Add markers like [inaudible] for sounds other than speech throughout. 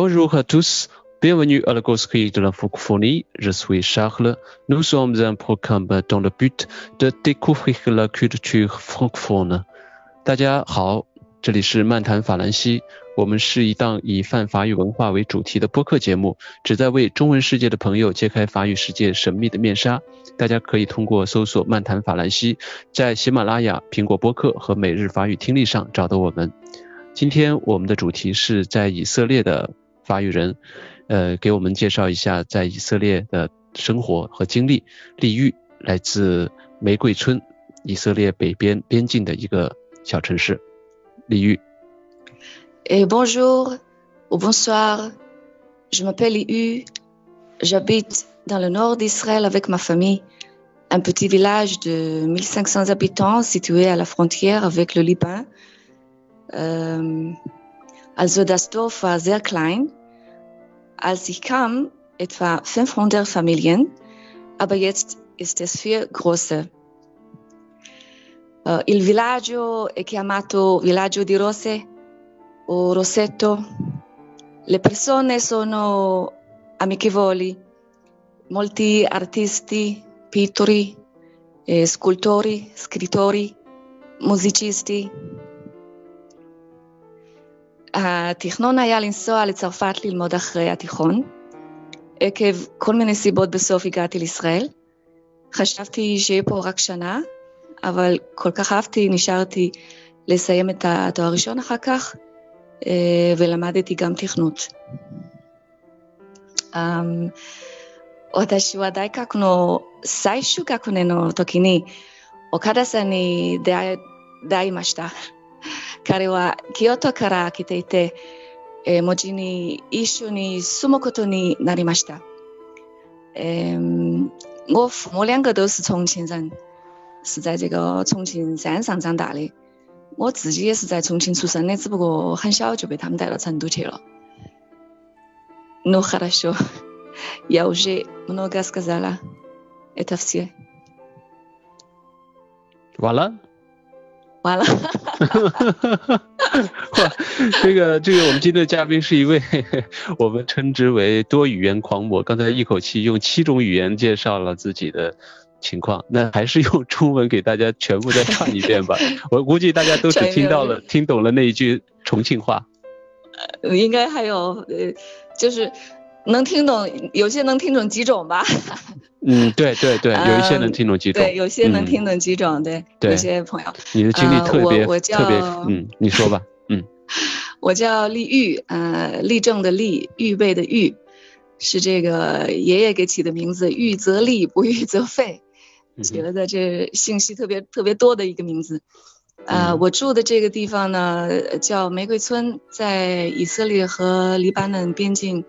Bonjour à tous, bienvenue à la Gosserie de la francophonie. Je suis Charles. Nous sommes un programme dans le but de découvrir la culture francophone. 大家好，这里是漫谈法兰西。我们是一档以泛法语文化为主题的播客节目，旨在为中文世界的朋友揭开法语世界神秘的面纱。大家可以通过搜索“漫谈法兰西”，在喜马拉雅、苹果播客和每日法语听力上找到我们。今天我们的主题是在以色列的发育人，呃，给我们介绍一下在以色列的生活和经历。丽玉来自玫瑰村，以色列北边边境的一个小城市。丽玉。Et bonjour ou bonsoir, je m'appelle Iu, j'habite dans le nord d'Israël avec ma famille, un petit village de 1500 habitants situé à la frontière avec le Liban. Ähm, also das Dorf war sehr klein. Als ich kam, etwa 500 Familien, aber jetzt ist es viel größer. Uh, il villaggio è chiamato Villaggio di Rose o Rossetto. Le persone sono amichevoli, molti artisti, pittori, eh, scultori, scrittori, musicisti. התכנון היה לנסוע לצרפת ללמוד אחרי התיכון. עקב כל מיני סיבות בסוף הגעתי לישראל. חשבתי שיהיה פה רק שנה, אבל כל כך אהבתי, נשארתי לסיים את התואר הראשון אחר כך, ולמדתי גם תכנות. 私は大学の最終学年の時に岡田さんに出会出会いました。 彼は京都から来ていて、えー、後に一緒に住むことになりました。嗯，我父母两个都是重庆人，是在这个重庆山上长大的。我自己也是在重庆出生的，只不过很小就被他们带到成都去了。Ну хорошо, я уже много сказала. Это все. 完了。[laughs] 完了。这个这个，我们今天的嘉宾是一位我们称之为多语言狂魔，刚才一口气用七种语言介绍了自己的。情况，那还是用中文给大家全部再唱一遍吧。我估计大家都只听到了、听懂了那一句重庆话。呃，应该还有呃，就是能听懂，有些能听懂几种吧。嗯，对对对，有一些能听懂几种。对，有些能听懂几种，对。对。有些朋友。你的经历特别特别，嗯，你说吧，嗯。我叫立玉，呃，立正的立，预备的预，是这个爷爷给起的名字，预则立，不预则废。起了的这信息特别特别多的一个名字，呃，我住的这个地方呢叫玫瑰村，在以色列和黎巴嫩边境，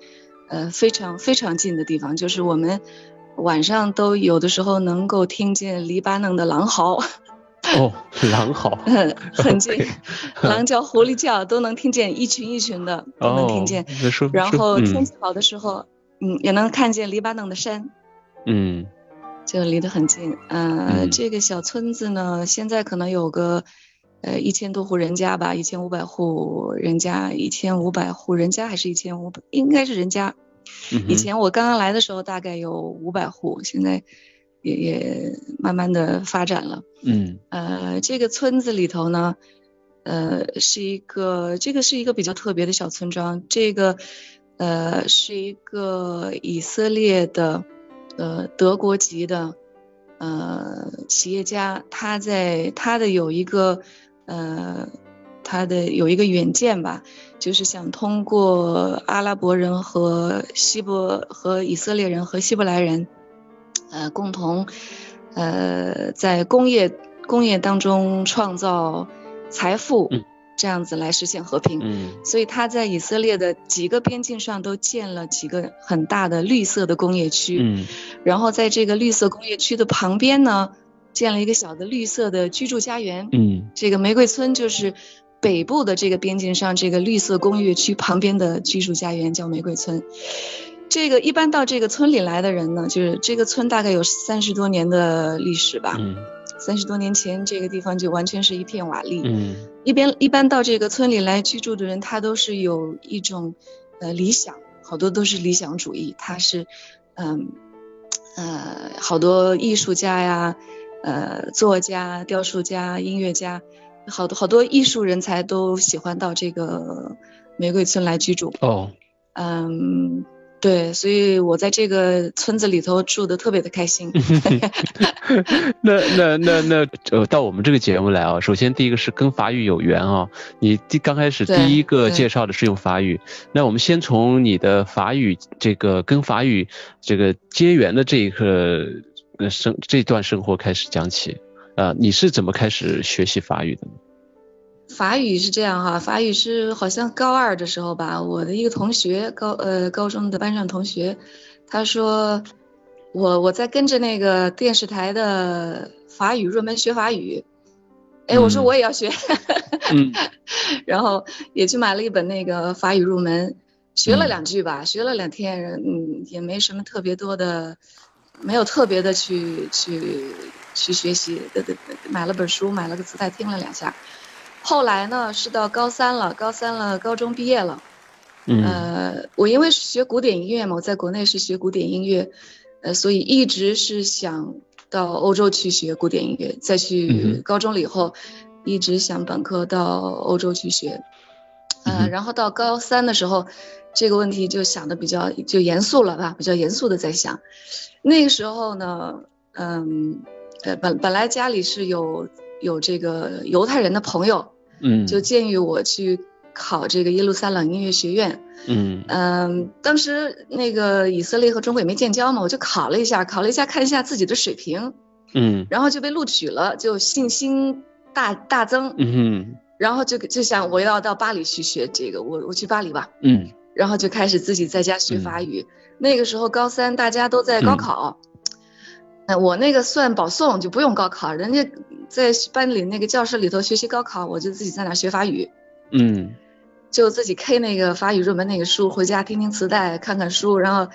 呃，非常非常近的地方，就是我们晚上都有的时候能够听见黎巴嫩的狼嚎。哦，[laughs] 狼嚎，[laughs] 很近，狼叫、狐狸叫都能听见，一群一群的都能听见。然后天气好的时候，嗯，也能看见黎巴嫩的山。嗯。就离得很近，呃，这个小村子呢，现在可能有个，呃，一千多户人家吧，一千五百户人家，一千五百户人家还是一千五百，应该是人家。以前我刚刚来的时候大概有五百户，现在也也慢慢的发展了。嗯，呃，这个村子里头呢，呃，是一个，这个是一个比较特别的小村庄，这个，呃，是一个以色列的。呃，德国籍的呃企业家，他在他的有一个呃他的有一个远见吧，就是想通过阿拉伯人和希伯和以色列人和希伯来人呃共同呃在工业工业当中创造财富。这样子来实现和平，嗯，所以他在以色列的几个边境上都建了几个很大的绿色的工业区，嗯，然后在这个绿色工业区的旁边呢，建了一个小的绿色的居住家园，嗯，这个玫瑰村就是北部的这个边境上这个绿色工业区旁边的居住家园叫玫瑰村。这个一般到这个村里来的人呢，就是这个村大概有三十多年的历史吧。嗯。三十多年前，这个地方就完全是一片瓦砾。嗯。一边一般到这个村里来居住的人，他都是有一种呃理想，好多都是理想主义。他是嗯呃好多艺术家呀，呃作家、雕塑家、音乐家，好多好多艺术人才都喜欢到这个玫瑰村来居住。哦，嗯。对，所以我在这个村子里头住的特别的开心。[laughs] 那那那那呃，到我们这个节目来啊，首先第一个是跟法语有缘啊。你第刚开始第一个介绍的是用法语，那我们先从你的法语这个跟法语这个结缘的这一个生这段生活开始讲起啊。你是怎么开始学习法语的呢？法语是这样哈，法语是好像高二的时候吧，我的一个同学高呃高中的班上同学，他说我我在跟着那个电视台的法语入门学法语，哎，我说我也要学，[laughs] 然后也去买了一本那个法语入门，学了两句吧，学了两天，嗯，也没什么特别多的，没有特别的去去去学习，买了本书，买了个磁带听了两下。后来呢，是到高三了，高三了，高中毕业了。嗯。呃，我因为是学古典音乐嘛，我在国内是学古典音乐，呃，所以一直是想到欧洲去学古典音乐。再去高中了以后，一直想本科到欧洲去学。嗯。然后到高三的时候，这个问题就想的比较就严肃了吧，比较严肃的在想。那个时候呢，嗯，呃，本本来家里是有。有这个犹太人的朋友，嗯，就建议我去考这个耶路撒冷音乐学院，嗯嗯，当时那个以色列和中国也没建交嘛，我就考了一下，考了一下看一下自己的水平，嗯，然后就被录取了，就信心大大增，嗯，然后就就想我要到巴黎去学这个，我我去巴黎吧，嗯，然后就开始自己在家学法语，那个时候高三大家都在高考。我那个算保送就不用高考，人家在班里那个教室里头学习高考，我就自己在那学法语，嗯，就自己 K 那个法语入门那个书，回家听听磁带，看看书，然后，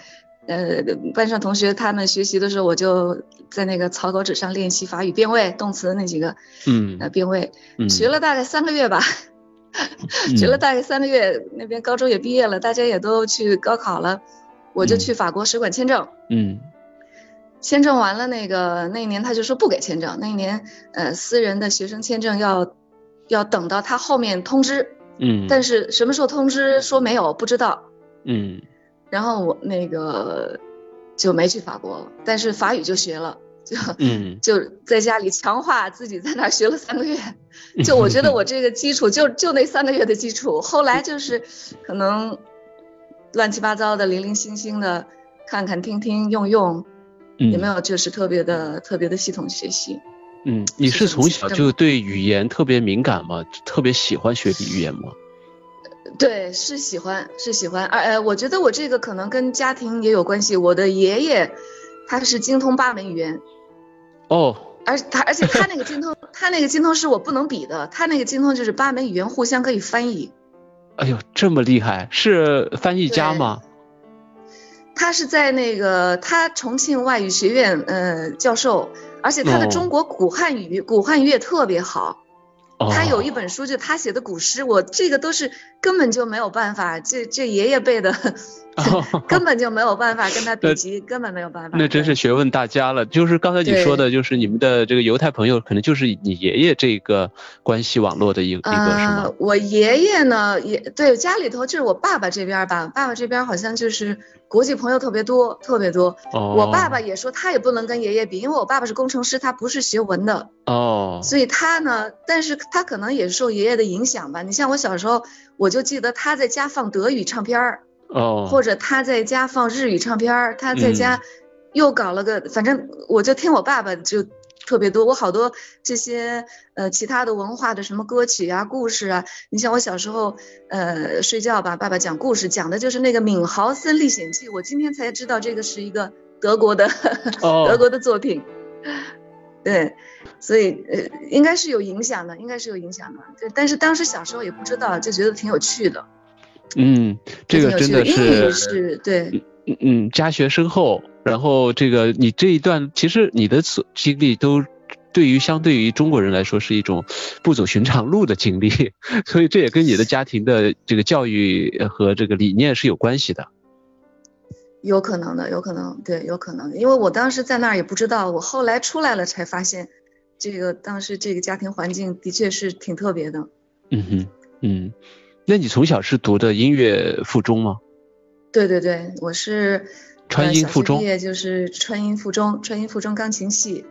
呃，班上同学他们学习的时候，我就在那个草稿纸上练习法语变位、动词那几个，嗯，呃，变位，学了大概三个月吧，[laughs] 学了大概三个月，那边高中也毕业了，大家也都去高考了，我就去法国使馆签证，嗯。签证完了，那个那一年他就说不给签证。那一年，呃，私人的学生签证要要等到他后面通知，嗯，但是什么时候通知说没有不知道，嗯，然后我那个就没去法国了，但是法语就学了，就嗯 [laughs] 就在家里强化自己在那学了三个月，[laughs] 就我觉得我这个基础就就那三个月的基础，后来就是可能乱七八糟的零零星星的看看听听用用。有没有就是特别的特别的系统学习？嗯，你是从小就对语言特别敏感吗？特别喜欢学语言吗？对，是喜欢，是喜欢。而呃，我觉得我这个可能跟家庭也有关系。我的爷爷他是精通八门语言。哦。而他而且他那个精通，他那个精通是我不能比的。他那个精通就是八门语言互相可以翻译。哎呦，这么厉害，是翻译家吗？他是在那个他重庆外语学院呃教授，而且他的中国古汉语古汉语也特别好。他有一本书，就他写的古诗，我这个都是根本就没有办法，这这爷爷辈的，[laughs] 根本就没有办法跟他比级，根本没有办法。那真是学问大家了。就是刚才你说的，就是你们的这个犹太朋友，可能就是你爷爷这个关系网络的一一个，是吗？我爷爷呢，也对家里头就是我爸爸这边吧，爸爸这边好像就是国际朋友特别多，特别多。哦。我爸爸也说他也不能跟爷爷比，因为我爸爸是工程师，他不是学文的。哦。所以他呢，但是。他可能也受爷爷的影响吧。你像我小时候，我就记得他在家放德语唱片儿，哦，或者他在家放日语唱片儿，他在家又搞了个，反正我就听我爸爸就特别多。我好多这些呃其他的文化的什么歌曲啊、故事啊。你像我小时候呃睡觉吧，爸爸讲故事，讲的就是那个《敏豪森历险记》。我今天才知道这个是一个德国的 [laughs] 德国的作品。对，所以呃，应该是有影响的，应该是有影响的。对，但是当时小时候也不知道，就觉得挺有趣的。嗯，这个真的是是，对，嗯嗯，家学深厚。然后这个你这一段，其实你的所经历都对于相对于中国人来说是一种不走寻常路的经历，[laughs] 所以这也跟你的家庭的这个教育和这个理念是有关系的。有可能的，有可能，对，有可能，因为我当时在那儿也不知道，我后来出来了才发现，这个当时这个家庭环境的确是挺特别的。嗯哼，嗯，那你从小是读的音乐附中吗？对对对，我是川音附中，毕业就是川音附中，川音附中钢琴系。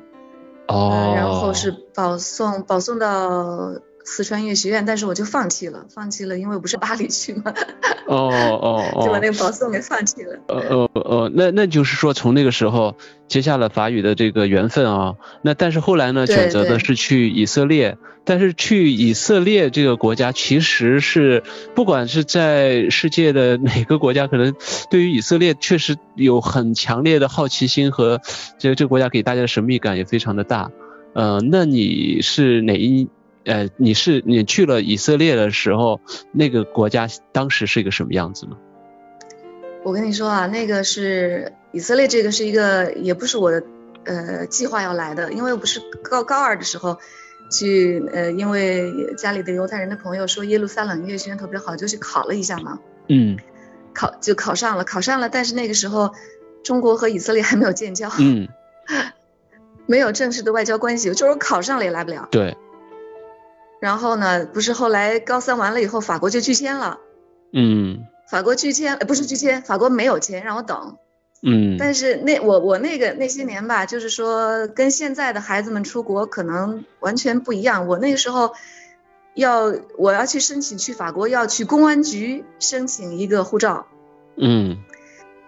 哦。然后是保送，保送到。四川音乐学院，但是我就放弃了，放弃了，因为我不是巴黎去吗？哦哦哦，就把那个保送给放弃了。呃呃呃，那那就是说从那个时候接下了法语的这个缘分啊。那但是后来呢，选择的是去以色列。但是去以色列这个国家，其实是不管是在世界的哪个国家，可能对于以色列确实有很强烈的好奇心和这个这个国家给大家的神秘感也非常的大。呃，那你是哪一？呃，你是你去了以色列的时候，那个国家当时是一个什么样子呢？我跟你说啊，那个是以色列，这个是一个也不是我的呃计划要来的，因为我不是高高二的时候去呃，因为家里的犹太人的朋友说耶路撒冷音乐学院特别好，就去考了一下嘛。嗯。考就考上了，考上了，但是那个时候中国和以色列还没有建交。嗯。[laughs] 没有正式的外交关系，就是考上了也来不了。对。然后呢？不是后来高三完了以后，法国就拒签了。嗯。法国拒签，不是拒签，法国没有签，让我等。嗯。但是那我我那个那些年吧，就是说跟现在的孩子们出国可能完全不一样。我那个时候要我要去申请去法国，要去公安局申请一个护照。嗯。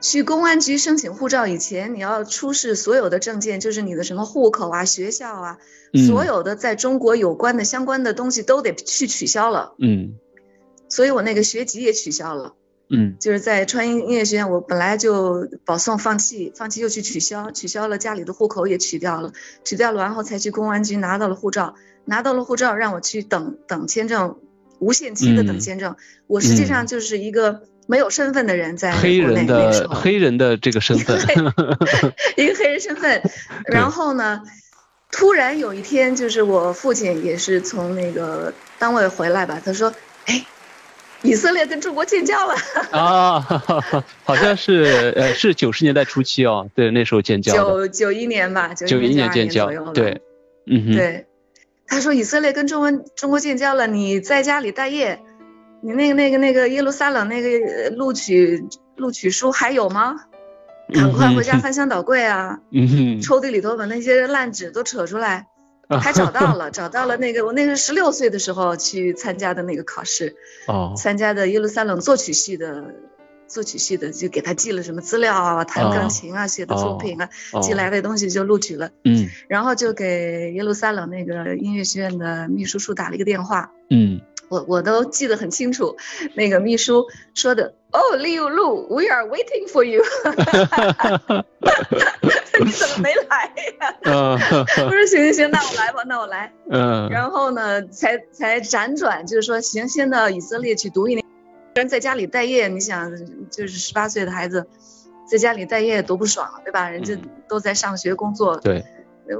去公安局申请护照以前，你要出示所有的证件，就是你的什么户口啊、学校啊，所有的在中国有关的相关的东西都得去取消了。嗯，所以我那个学籍也取消了。嗯，就是在川音音乐学院，我本来就保送放弃，放弃又去取消，取消了家里的户口也取掉了，取掉了，然后才去公安局拿到了护照，拿到了护照让我去等等签证，无限期的等签证。我实际上就是一个。没有身份的人在黑人的黑人的这个身份，[laughs] 一个黑人身份。[laughs] 然后呢，突然有一天，就是我父亲也是从那个单位回来吧，他说：“哎，以色列跟中国建交了。”啊，好像是呃是九十年代初期哦，对，那时候建交。九九一年吧，九一年建交，对，嗯哼，对。他说以色列跟中文中国建交了，你在家里待业。你那个、那个、那个耶路撒冷那个录取录取书还有吗？赶快回家翻箱倒柜啊！抽屉里头把那些烂纸都扯出来。还找到了，找到了那个我那是十六岁的时候去参加的那个考试。哦。参加的耶路撒冷作曲系的作曲系的，就给他寄了什么资料啊，弹钢琴啊，写的作品啊，寄来的东西就录取了。嗯。然后就给耶路撒冷那个音乐学院的秘书处打了一个电话。嗯。我我都记得很清楚，那个秘书说的哦，Liu Lu，we are waiting for you。[laughs] [laughs] 你怎么没来呀？[laughs] 我说行行行，那我来吧，那我来。嗯。然后呢，才才辗转，就是说行，先到以色列去读一年，人在家里待业，你想，就是十八岁的孩子，在家里待业多不爽，对吧？人家都在上学工作。对。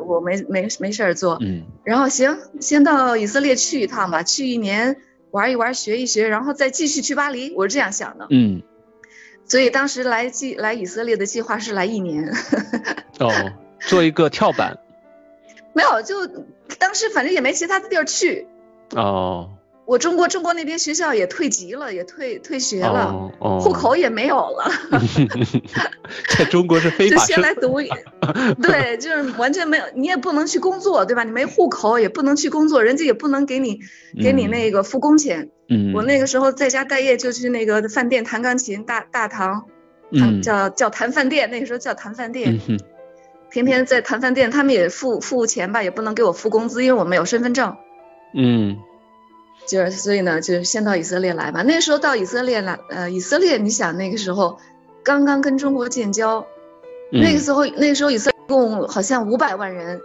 我没没没事儿做，嗯，然后行，先到以色列去一趟吧，去一年玩一玩，学一学，然后再继续去巴黎，我是这样想的，嗯，所以当时来计来以色列的计划是来一年，哦，做一个跳板，[laughs] 没有，就当时反正也没其他的地儿去，哦。我中国中国那边学校也退籍了，也退退学了，户口也没有了。[laughs] [laughs] 在中国是非法。就先来读，对，就是完全没有，你也不能去工作，对吧？你没户口也不能去工作，人家也不能给你给你那个付工钱。嗯。我那个时候在家待业，就去那个饭店弹钢琴，大大堂，叫叫弹饭店，那个时候叫弹饭店。嗯天天在弹饭店，他们也付付钱吧，也不能给我付工资，因为我没有身份证。嗯。就是所以呢，就是先到以色列来吧。那时候到以色列来，呃，以色列，你想那个时候刚刚跟中国建交，那个时候那个时候以色列共好像五百万人，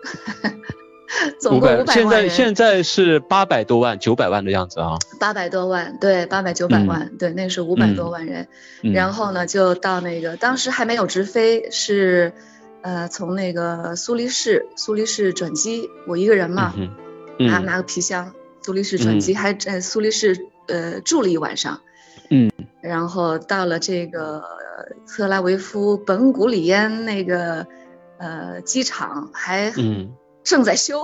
总共五百万人。现在现在是八百多万、九百万的样子啊。八百多万，对，八百九百万，对，那时候五百多万人。然后呢，就到那个当时还没有直飞，是呃，从那个苏黎世，苏黎世转机，我一个人嘛，拿拿个皮箱，苏黎世转机，还在苏黎世呃住了一晚上，嗯，然后到了这个特拉维夫本古里安那个呃机场，还正在修，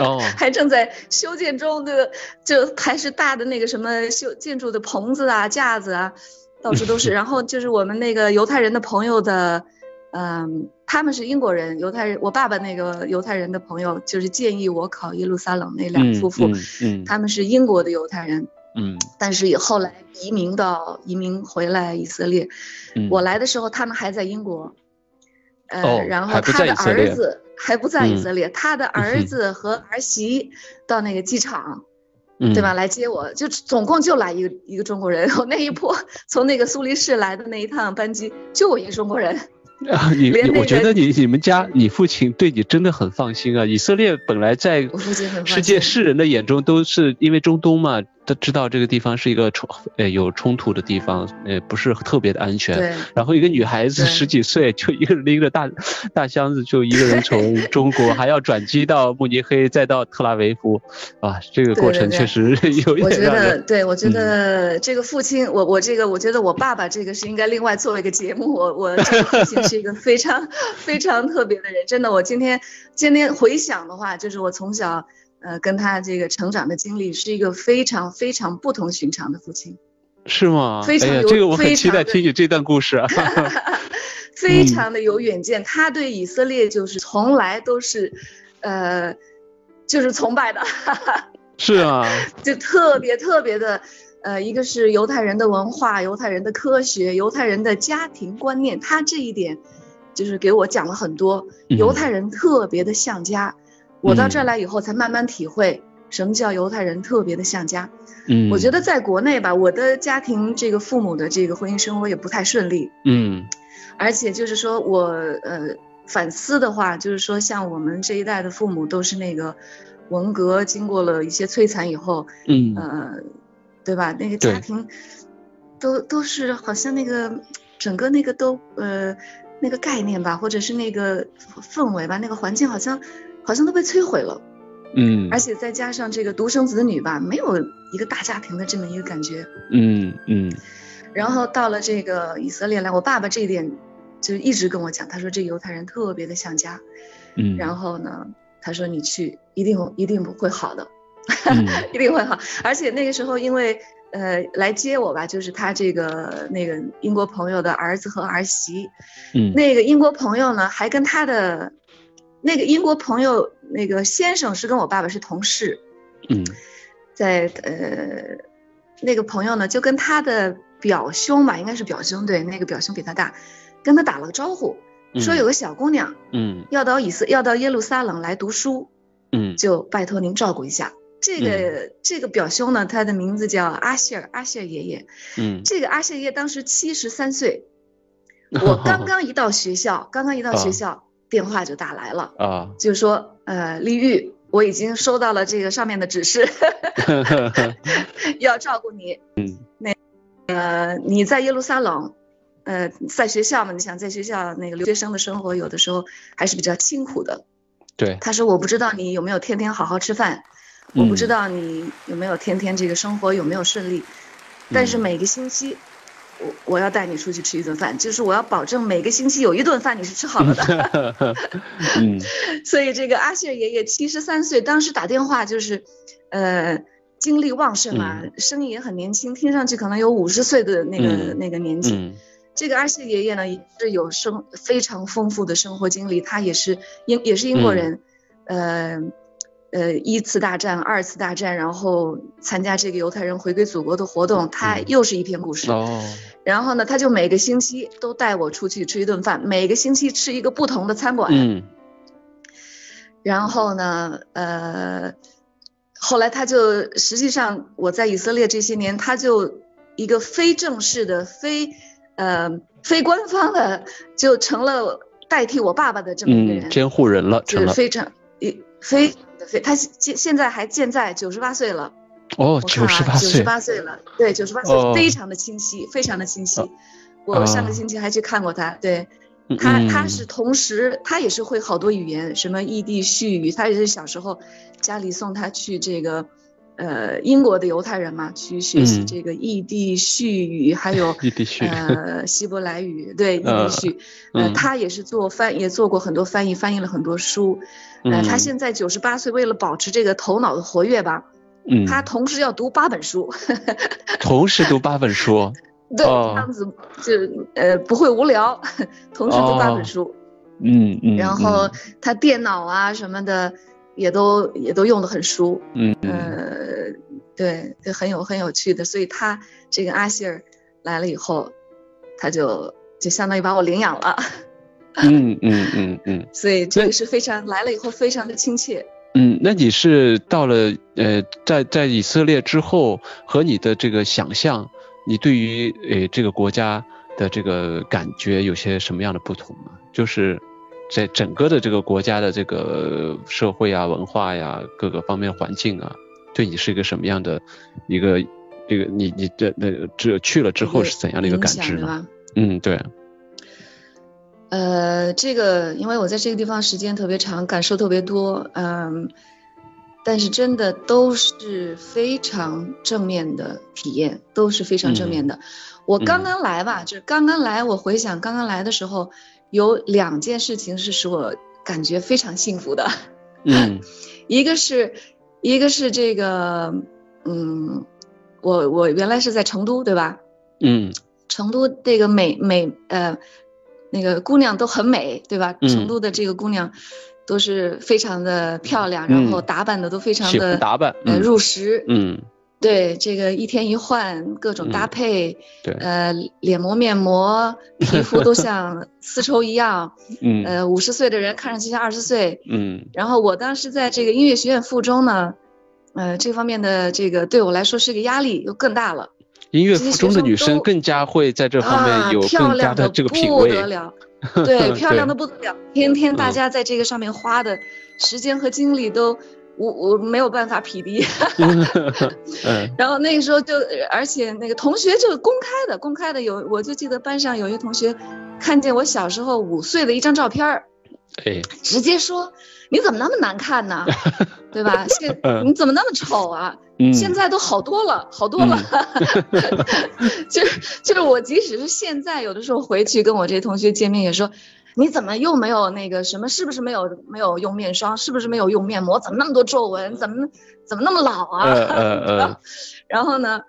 哦，[laughs] 还正在修建中，的就还是大的那个什么修建筑的棚子啊、架子啊，到处都是。[laughs] 然后就是我们那个犹太人的朋友的。嗯，他们是英国人，犹太人。我爸爸那个犹太人的朋友，就是建议我考耶路撒冷那两夫妇，嗯，他们是英国的犹太人，嗯，但是也后来移民到移民回来以色列。我来的时候他们还在英国，呃，然后他的儿子还不在以色列，他的儿子和儿媳到那个机场，对吧，来接我，就总共就来一个一个中国人。[laughs] 我那一波从那个苏黎世来的那一趟班机，就我一个中国人。[laughs] 啊，你我觉得你你们家你父亲对你真的很放心啊！以色列本来在世界世人的眼中都是因为中东嘛。都知道这个地方是一个冲呃有冲突的地方，呃不是特别的安全。对。然后一个女孩子十几岁就一个人拎着大大箱子就一个人从中国还要转机到慕尼黑再到特拉维夫，啊这个过程确实有点。我觉得对，我觉得这个父亲，我我这个我觉得我爸爸这个是应该另外做一个节目。我我 [laughs] 这个父亲是一个非常非常特别的人，真的。我今天今天回想的话，就是我从小。呃，跟他这个成长的经历是一个非常非常不同寻常的父亲，是吗？非常有，这个我很期待听你这段故事啊。[laughs] [laughs] 非常的有远见，他对以色列就是从来都是，呃，就是崇拜的。[laughs] 是啊。就特别特别的，呃，一个是犹太人的文化、犹太人的科学、犹太人的家庭观念，他这一点就是给我讲了很多。犹太人特别的像家。我到这儿来以后，才慢慢体会什么叫犹太人特别的像家。嗯，我觉得在国内吧，我的家庭这个父母的这个婚姻生活也不太顺利。嗯，而且就是说我呃反思的话，就是说像我们这一代的父母都是那个文革经过了一些摧残以后，嗯呃，对吧？那个家庭都都是好像那个整个那个都呃那个概念吧，或者是那个氛围吧，那个环境好像。好像都被摧毁了，嗯，而且再加上这个独生子女吧，没有一个大家庭的这么一个感觉，嗯嗯。然后到了这个以色列来，我爸爸这一点就一直跟我讲，他说这犹太人特别的像家，嗯。然后呢，他说你去一定一定不会好的，嗯，[laughs] 一定会好。而且那个时候因为呃来接我吧，就是他这个那个英国朋友的儿子和儿媳，嗯，那个英国朋友呢还跟他的。那个英国朋友，那个先生是跟我爸爸是同事，嗯，在呃，那个朋友呢就跟他的表兄吧，应该是表兄，对，那个表兄比他大，跟他打了个招呼，说有个小姑娘，嗯，要到以色要到耶路撒冷来读书，嗯，就拜托您照顾一下。这个这个表兄呢，他的名字叫阿谢尔，阿谢尔爷爷，嗯，这个阿谢爷爷当时七十三岁，[laughs] 我刚刚一到学校，刚刚一到学校。电话就打来了。啊，就是说，呃，丽玉，我已经收到了这个上面的指示，[laughs] 要照顾你。嗯，那，呃，你在耶路撒冷，呃，在学校嘛，你想在学校那个留学生的生活，有的时候还是比较辛苦的。对，他说，我不知道你有没有天天好好吃饭，我不知道你有没有天天这个生活有没有顺利，但是每个星期。我我要带你出去吃一顿饭，就是我要保证每个星期有一顿饭你是吃好了的。[laughs] 嗯，[laughs] 所以这个阿谢爷爷七十三岁，当时打电话就是，呃，精力旺盛啊，声音也很年轻，听上去可能有五十岁的那个那个年纪。这个阿谢爷爷呢，也是有生非常丰富的生活经历，他也是英也是英国人，呃。呃，一次大战、二次大战，然后参加这个犹太人回归祖国的活动，他又是一篇故事。哦。然后呢，他就每个星期都带我出去吃一顿饭，每个星期吃一个不同的餐馆。嗯。然后呢，呃，后来他就实际上我在以色列这些年，他就一个非正式的、非呃非官方的，就成了代替我爸爸的这么一个人，监护人了，成了非常一非。他现现在还健在，九十八岁了。哦，九十八岁，九十八岁了，对，九十八岁，非常的清晰，非常的清晰。我上个星期还去看过他，对，他他是同时，他也是会好多语言，什么异地絮语，他也是小时候家里送他去这个。呃，英国的犹太人嘛，去学习这个异地絮语，还有 [laughs] 呃希伯来语，对异地絮。呃，他也是做翻，也做过很多翻译，翻译了很多书。呃，他现在九十八岁，为了保持这个头脑的活跃吧，嗯，他同时要读八本书。[laughs] 同时读八本书。[laughs] 对，这样子就呃不会无聊，同时读八本书。嗯嗯。然后他电脑啊什么的。也都也都用的很熟，嗯呃，对，就很有很有趣的，所以他这个阿希尔来了以后，他就就相当于把我领养了，[laughs] 嗯嗯嗯嗯，所以这个是非常来了以后非常的亲切。嗯，那你是到了呃在在以色列之后和你的这个想象，你对于呃这个国家的这个感觉有些什么样的不同吗？就是。在整个的这个国家的这个社会啊、文化呀、各个方面环境啊，对你是一个什么样的一个这个你你这那这去了之后是怎样的一个感知呢？嗯，对。呃，这个因为我在这个地方时间特别长，感受特别多，嗯，但是真的都是非常正面的体验，都是非常正面的。我刚刚来吧，就是刚刚来，我回想刚刚来的时候。有两件事情是使我感觉非常幸福的，嗯，[laughs] 一个是，一个是这个，嗯，我我原来是在成都，对吧？嗯，成都这个美美呃，那个姑娘都很美，对吧？成都的这个姑娘都是非常的漂亮，然后打扮的都非常的打扮，呃，入时，嗯。对这个一天一换，各种搭配，对，呃，脸膜、面膜，皮肤都像 [laughs] 丝绸一样，嗯，呃，五十岁的人看上去像二十岁，嗯，然后我当时在这个音乐学院附中呢，呃，这方面的这个对我来说是个压力，又更大了。音乐附中的女生更加会在这方面有更加的这个品味，不得了，[laughs] 对，漂亮的不得了，天天大家在这个上面花的时间和精力都。我我没有办法匹敌，[laughs] 然后那个时候就，而且那个同学就公开的，公开的有，我就记得班上有一个同学看见我小时候五岁的一张照片儿，哎，直接说你怎么那么难看呢？[laughs] 对吧？现 [laughs] 你怎么那么丑啊？现在都好多了，好多了，[laughs] 就是就是我即使是现在有的时候回去跟我这些同学见面也说。你怎么又没有那个什么？是不是没有没有用面霜？是不是没有用面膜？怎么那么多皱纹？怎么怎么那么老啊？然后呢，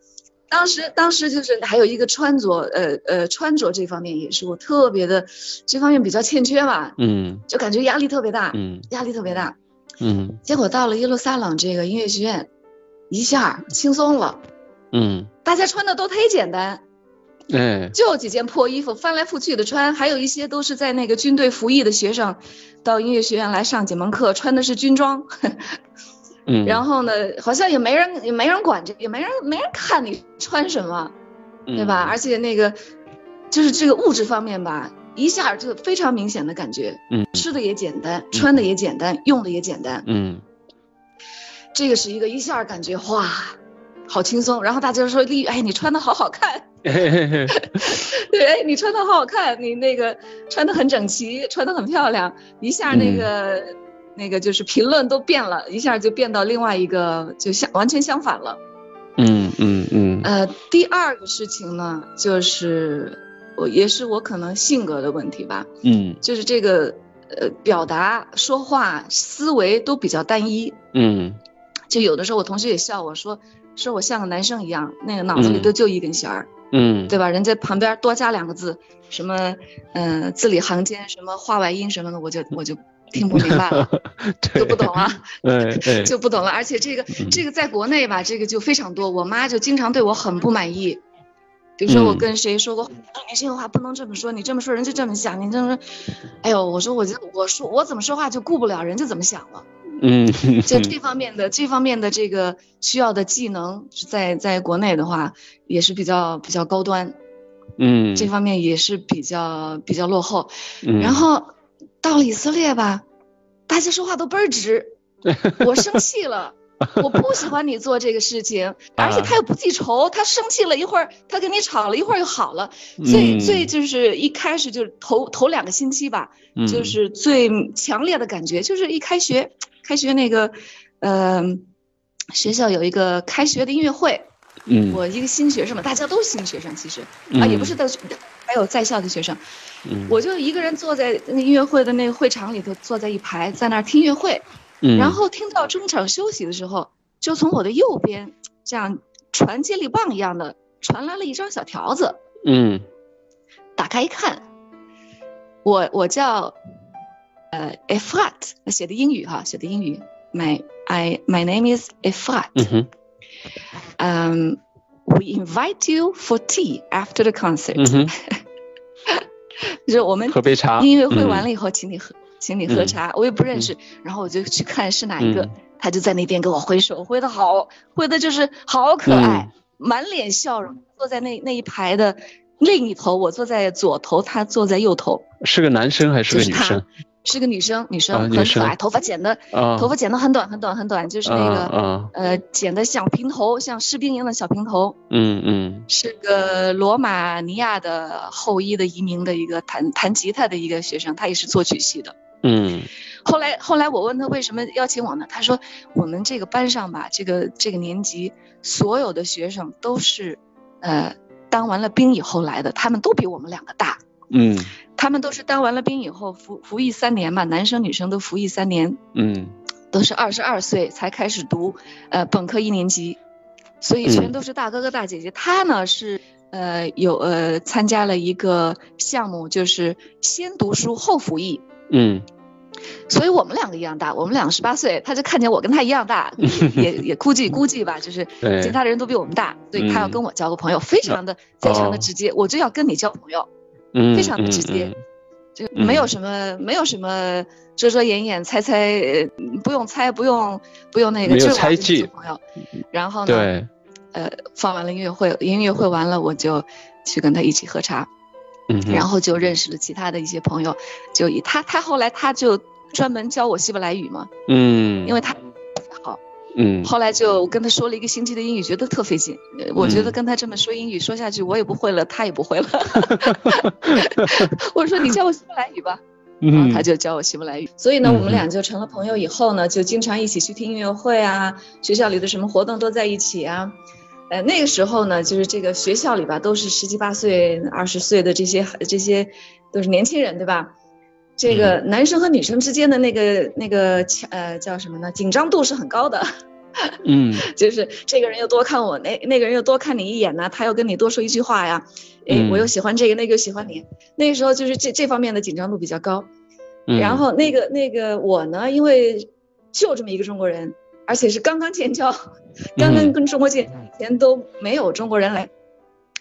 当时当时就是还有一个穿着，呃呃，穿着这方面也是我特别的，这方面比较欠缺吧。嗯。就感觉压力特别大。嗯。压力特别大。嗯。结果到了耶路撒冷这个音乐学院，一下轻松了。嗯。大家穿的都忒简单。哎，就几件破衣服翻来覆去的穿，还有一些都是在那个军队服役的学生，到音乐学院来上几门课，穿的是军装。嗯，然后呢，好像也没人也没人管这，也没人没人看你穿什么，对吧？而且那个就是这个物质方面吧，一下就非常明显的感觉。嗯，吃的也简单，穿的也简单，用的也简单。嗯，这个是一个一下感觉哇，好轻松。然后大家说丽，哎，你穿的好好看。[laughs] 对，哎，你穿的好好看，你那个穿的很整齐，穿的很漂亮，一下那个那个就是评论都变了，一下就变到另外一个，就相完全相反了。嗯嗯嗯。呃，第二个事情呢，就是我也是我可能性格的问题吧。嗯。就是这个呃，表达、说话、思维都比较单一。嗯。就有的时候我同学也笑我说，说我像个男生一样，那个脑子里都就一根弦儿。嗯，对吧？人家旁边多加两个字，什么嗯字里行间，什么话外音什么的，我就我就听不明白了，[laughs] 就不懂了，[laughs] 就不懂了。而且这个这个在国内吧，这个就非常多。我妈就经常对我很不满意，比如说我跟谁说过，你这个话不能这么说，你这么说人就这么想，你这么说，哎呦，我说我就我说我怎么说话就顾不了人家怎么想了。嗯，[laughs] 就这方面的这方面的这个需要的技能，在在国内的话也是比较比较高端，嗯，这方面也是比较比较落后。嗯，然后到了以色列吧，大家说话都倍儿直，[laughs] 我生气了，我不喜欢你做这个事情，[laughs] 而且他又不记仇，他生气了一会儿，他跟你吵了一会儿又好了。最最就是一开始就是头头两个星期吧，就是最强烈的感觉，就是一开学，开学那个，呃，学校有一个开学的音乐会，嗯，我一个新学生嘛，大家都是新学生，其实啊也不是的，还有在校的学生，嗯，我就一个人坐在那个音乐会的那个会场里头，坐在一排，在那儿听音乐会。然后听到中场休息的时候，就从我的右边，这样传接力棒一样的传来了一张小条子。嗯，打开一看，我我叫呃 Efrat，写的英语哈，写的英语。My I my name is Efrat。嗯哼。嗯，We invite you for tea after the concert。嗯哼。[laughs] [laughs] 就是我们喝杯茶。音乐会完了以后，请你喝。请你喝茶，我也不认识，然后我就去看是哪一个，他就在那边跟我挥手，挥的好，挥的就是好可爱，满脸笑容，坐在那那一排的另一头，我坐在左头，他坐在右头，是个男生还是个女生？是个女生，女生很可爱，头发剪的，头发剪的很短很短很短，就是那个呃剪的像平头，像士兵一样的小平头，嗯嗯，是个罗马尼亚的后裔的移民的一个弹弹吉他的一个学生，他也是作曲系的。嗯，后来后来我问他为什么邀请我呢？他说我们这个班上吧，这个这个年级所有的学生都是，呃，当完了兵以后来的，他们都比我们两个大。嗯，他们都是当完了兵以后服服役三年嘛，男生女生都服役三年。嗯，都是二十二岁才开始读呃本科一年级，所以全都是大哥哥大姐姐。他呢是呃有呃参加了一个项目，就是先读书后服役。嗯，所以我们两个一样大，我们两个十八岁，他就看见我跟他一样大，也也估计估计吧，就是 [laughs] 其他的人都比我们大，所以他要跟我交个朋友，非常的非常的直接，我就要跟你交朋友，非常的直接，就没有什么没有什么遮遮掩掩猜猜，不用猜不用不用那个，没有猜忌朋友，然后呢，对。呃，放完了音乐会，音乐会完了，我就去跟他一起喝茶。嗯然后就认识了其他的一些朋友，就以他他后来他就专门教我希伯来语嘛，嗯，因为他好，嗯，后来就跟他说了一个星期的英语，觉得特费劲，我觉得跟他这么说英语说下去，我也不会了，他也不会了，[laughs] 我说你教我希伯来语吧，嗯，他就教我希伯来语，所以呢，我们俩就成了朋友，以后呢，就经常一起去听音乐会啊，学校里的什么活动都在一起啊。呃，那个时候呢，就是这个学校里吧，都是十七八岁、二十岁的这些这些，都是年轻人，对吧？这个男生和女生之间的那个那个呃叫什么呢？紧张度是很高的。[laughs] 嗯，就是这个人又多看我，那那个人又多看你一眼呢，他又跟你多说一句话呀。哎，我又喜欢这个，那个喜欢你。那个时候就是这这方面的紧张度比较高。然后那个那个我呢，因为就这么一个中国人。而且是刚刚建交，刚刚跟中国建交以前都没有中国人来，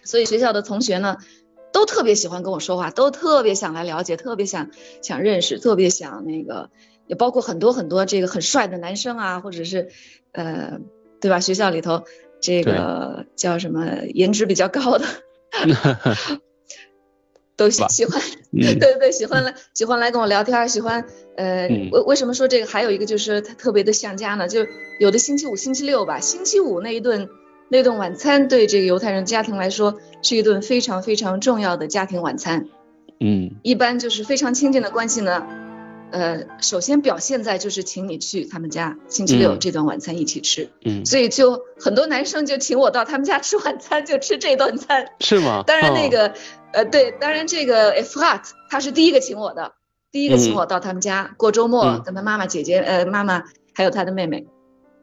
所以学校的同学呢，都特别喜欢跟我说话，都特别想来了解，特别想想认识，特别想那个，也包括很多很多这个很帅的男生啊，或者是呃，对吧？学校里头这个叫什么颜值比较高的。[laughs] 都喜欢，对对对，喜欢来喜欢来跟我聊天，喜欢呃，为为什么说这个？还有一个就是他特别的像家呢，就有的星期五、星期六吧，星期五那一顿那顿晚餐，对这个犹太人家庭来说是一顿非常非常重要的家庭晚餐。嗯，一般就是非常亲近的关系呢，呃，首先表现在就是请你去他们家星期六这顿晚餐一起吃。嗯，所以就很多男生就请我到他们家吃晚餐，就吃这顿餐。[laughs] 是吗？[laughs] 当然那个。呃，对，当然这个 Efrat 他是第一个请我的，第一个请我到他们家过周末，跟他妈妈、姐姐，呃，妈妈还有他的妹妹，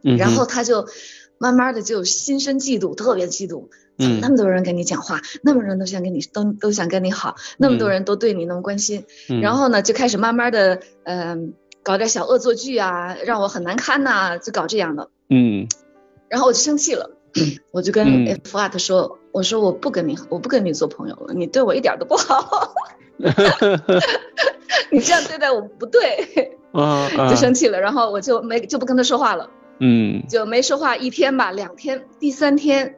嗯然后他就慢慢的就心生嫉妒，特别嫉妒，嗯，那么多人跟你讲话，那么多人都想跟你都都想跟你好，那么多人都对你那么关心，然后呢，就开始慢慢的，嗯，搞点小恶作剧啊，让我很难堪呐，就搞这样的，嗯，然后我就生气了。[clears throat] 我就跟 Efrat 说，我说我不跟你，我不跟你做朋友了，你对我一点都不好，[laughs] 你这样对待我不对，[laughs] 就生气了，然后我就没就不跟他说话了，嗯，就没说话一天吧，两天，第三天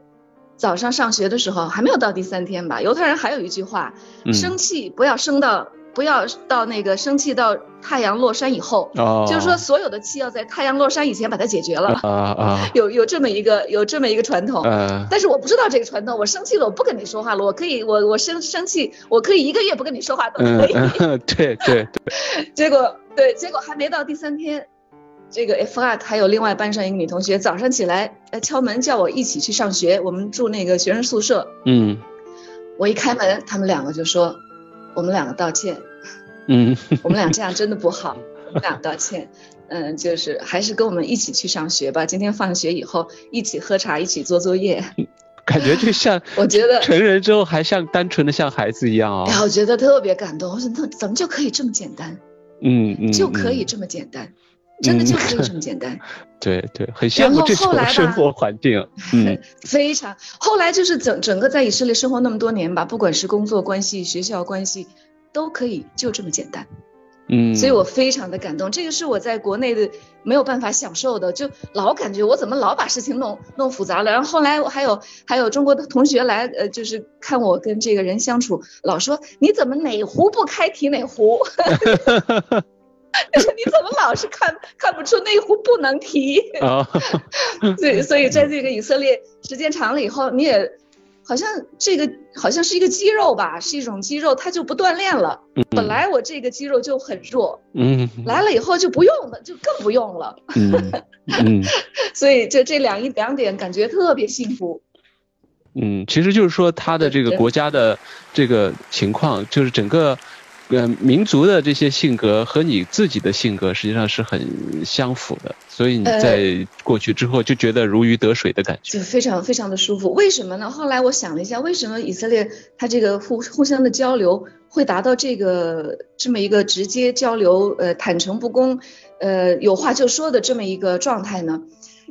早上上学的时候还没有到第三天吧，犹太人还有一句话，生气不要生到不要到那个生气到太阳落山以后，哦，就是说所有的气要在太阳落山以前把它解决了。啊啊，[laughs] 有有这么一个有这么一个传统，呃，但是我不知道这个传统。我生气了，我不跟你说话了，我可以，我我生生气，我可以一个月不跟你说话都嗯可以。嗯，对对对，[laughs] 结果对，结果还没到第三天，这个 F 二还有另外班上一个女同学早上起来呃敲门叫我一起去上学，我们住那个学生宿舍，嗯我一开门，他们两个就说我们两个道歉，嗯 [laughs] 我们俩这样真的不好，我们俩道歉。嗯，就是还是跟我们一起去上学吧。今天放学以后一起喝茶，一起做作业。感觉就像 [laughs] 我觉得成人之后还像单纯的像孩子一样啊、哎呀，我觉得特别感动。我说，那怎么就可以这么简单？嗯嗯，就可以嗯这么简单，真的就可以这 [laughs] 么简单。对对，很羡慕这种生活环境，[laughs] 嗯非常。后来就是整整个在以色列生活那么多年吧，不管是工作关系、学校关系，都可以就这么简单。嗯，所以我非常的感动，这个是我在国内的没有办法享受的，就老感觉我怎么老把事情弄弄复杂了。然后后来我还有还有中国的同学来，呃，就是看我跟这个人相处，老说你怎么哪壶不开提哪壶，[laughs] [laughs] 就是你怎么老是看看不出那壶不能提。啊，[laughs] 对，所以在这个以色列时间长了以后，你也好像这个好像是一个肌肉吧，是一种肌肉，它就不锻炼了。本来我这个肌肉就很弱，嗯来了以后就不用了，就更不用了。嗯嗯 [laughs] 所以就这两一两点感觉特别幸福。嗯，其实就是说他的这个国家的这个情况，就是整个。呃，民族的这些性格和你自己的性格实际上是很相符的，所以你呃在过去之后就觉得如鱼得水的感觉。就非常非常的舒服。为什么呢？后来我想了一下，为什么以色列它这个互互相的交流会达到这个这么一个直接交流，呃，坦诚不公，呃，有话就说的这么一个状态呢？